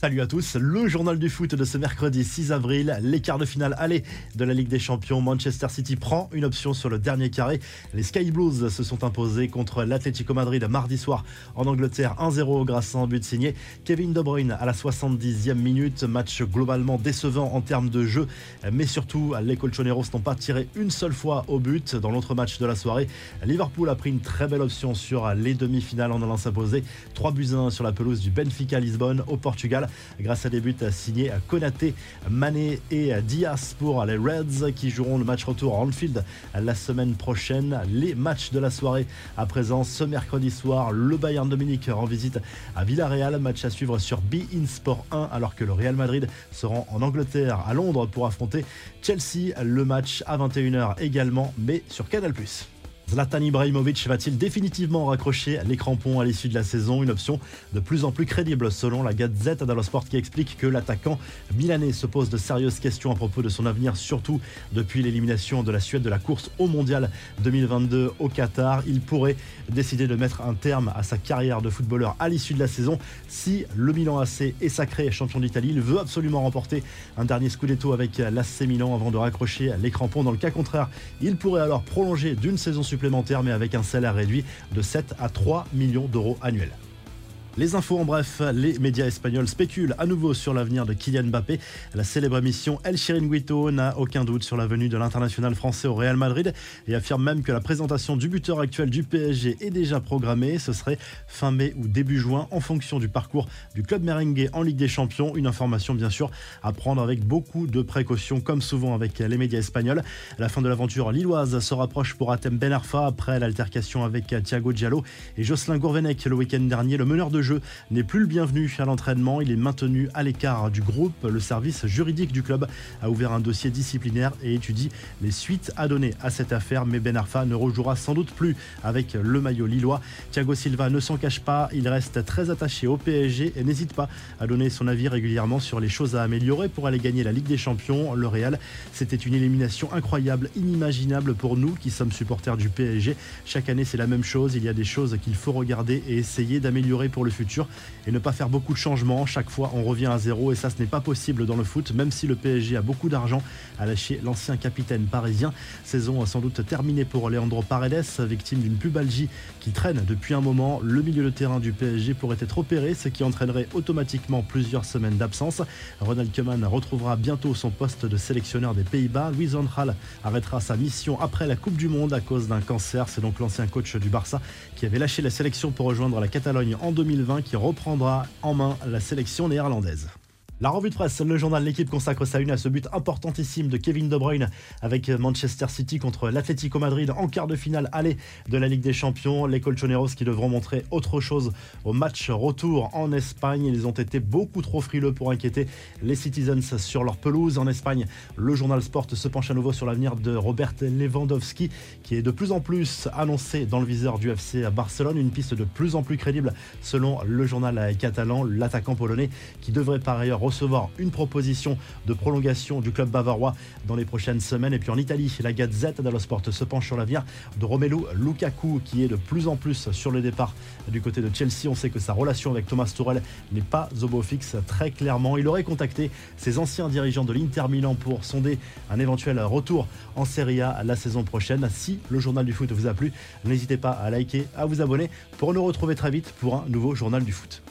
Salut à tous, le journal du foot de ce mercredi 6 avril, les quarts de finale aller de la Ligue des Champions. Manchester City prend une option sur le dernier carré. Les Sky Blues se sont imposés contre l'Atlético Madrid mardi soir en Angleterre 1-0 grâce à un but signé Kevin De Bruyne à la 70e minute. Match globalement décevant en termes de jeu, mais surtout les Colchoneros n'ont pas tiré une seule fois au but. Dans l'autre match de la soirée, Liverpool a pris une très belle option sur les demi-finales en allant s'imposer 3 buts 1 sur la pelouse du Benfica Lisbonne au Portugal grâce à des buts signés Konaté, Mané et Diaz pour les Reds qui joueront le match retour à Anfield la semaine prochaine. Les matchs de la soirée à présent ce mercredi soir, le Bayern Dominique rend visite à Villarreal, match à suivre sur Be In Sport 1 alors que le Real Madrid se rend en Angleterre à Londres pour affronter Chelsea. Le match à 21h également mais sur Canal+. Zlatan Ibrahimovic va-t-il définitivement raccrocher les crampons à l'issue de la saison? Une option de plus en plus crédible selon la Gazette dello Sport qui explique que l'attaquant milanais se pose de sérieuses questions à propos de son avenir, surtout depuis l'élimination de la Suède de la course au mondial 2022 au Qatar. Il pourrait décider de mettre un terme à sa carrière de footballeur à l'issue de la saison si le Milan AC est sacré champion d'Italie. Il veut absolument remporter un dernier scudetto avec l'AC Milan avant de raccrocher les crampons. Dans le cas contraire, il pourrait alors prolonger d'une saison supplémentaire mais avec un salaire réduit de 7 à 3 millions d'euros annuels. Les infos en bref, les médias espagnols spéculent à nouveau sur l'avenir de Kylian Mbappé. La célèbre émission El Chiringuito n'a aucun doute sur la venue de l'international français au Real Madrid et affirme même que la présentation du buteur actuel du PSG est déjà programmée. Ce serait fin mai ou début juin en fonction du parcours du club merengue en Ligue des Champions. Une information bien sûr à prendre avec beaucoup de précautions comme souvent avec les médias espagnols. La fin de l'aventure lilloise se rapproche pour Atem Ben Arfa après l'altercation avec Thiago Diallo et Jocelyn Gourvenec le week-end dernier. Le meneur de jeu n'est plus le bienvenu à l'entraînement. Il est maintenu à l'écart du groupe. Le service juridique du club a ouvert un dossier disciplinaire et étudie les suites à donner à cette affaire. Mais Ben Arfa ne rejouera sans doute plus avec le maillot lillois. Thiago Silva ne s'en cache pas. Il reste très attaché au PSG et n'hésite pas à donner son avis régulièrement sur les choses à améliorer pour aller gagner la Ligue des Champions. Le Real, c'était une élimination incroyable, inimaginable pour nous qui sommes supporters du PSG. Chaque année, c'est la même chose. Il y a des choses qu'il faut regarder et essayer d'améliorer pour le futur et ne pas faire beaucoup de changements. Chaque fois, on revient à zéro et ça, ce n'est pas possible dans le foot, même si le PSG a beaucoup d'argent à lâcher l'ancien capitaine parisien. Saison sans doute terminée pour Leandro Paredes, victime d'une pubalgie qui traîne depuis un moment. Le milieu de terrain du PSG pourrait être opéré, ce qui entraînerait automatiquement plusieurs semaines d'absence. Ronald Koeman retrouvera bientôt son poste de sélectionneur des Pays-Bas. Luis Van arrêtera sa mission après la Coupe du Monde à cause d'un cancer. C'est donc l'ancien coach du Barça qui avait lâché la sélection pour rejoindre la Catalogne en 2020 qui reprendra en main la sélection néerlandaise. La revue de presse, le journal L'équipe consacre sa une à ce but importantissime de Kevin De Bruyne avec Manchester City contre l'Atlético Madrid en quart de finale aller de la Ligue des Champions. Les Colchoneros qui devront montrer autre chose au match retour en Espagne. Ils ont été beaucoup trop frileux pour inquiéter les Citizens sur leur pelouse. En Espagne, le journal Sport se penche à nouveau sur l'avenir de Robert Lewandowski qui est de plus en plus annoncé dans le viseur du FC à Barcelone. Une piste de plus en plus crédible selon le journal catalan. L'attaquant polonais qui devrait par ailleurs recevoir une proposition de prolongation du club bavarois dans les prochaines semaines. Et puis en Italie, la Gazette dello Sport se penche sur l'avenir de Romelu Lukaku qui est de plus en plus sur le départ du côté de Chelsea. On sait que sa relation avec Thomas Tuchel n'est pas au beau fixe très clairement. Il aurait contacté ses anciens dirigeants de l'Inter Milan pour sonder un éventuel retour en Serie A la saison prochaine. Si le journal du foot vous a plu, n'hésitez pas à liker, à vous abonner pour nous retrouver très vite pour un nouveau journal du foot.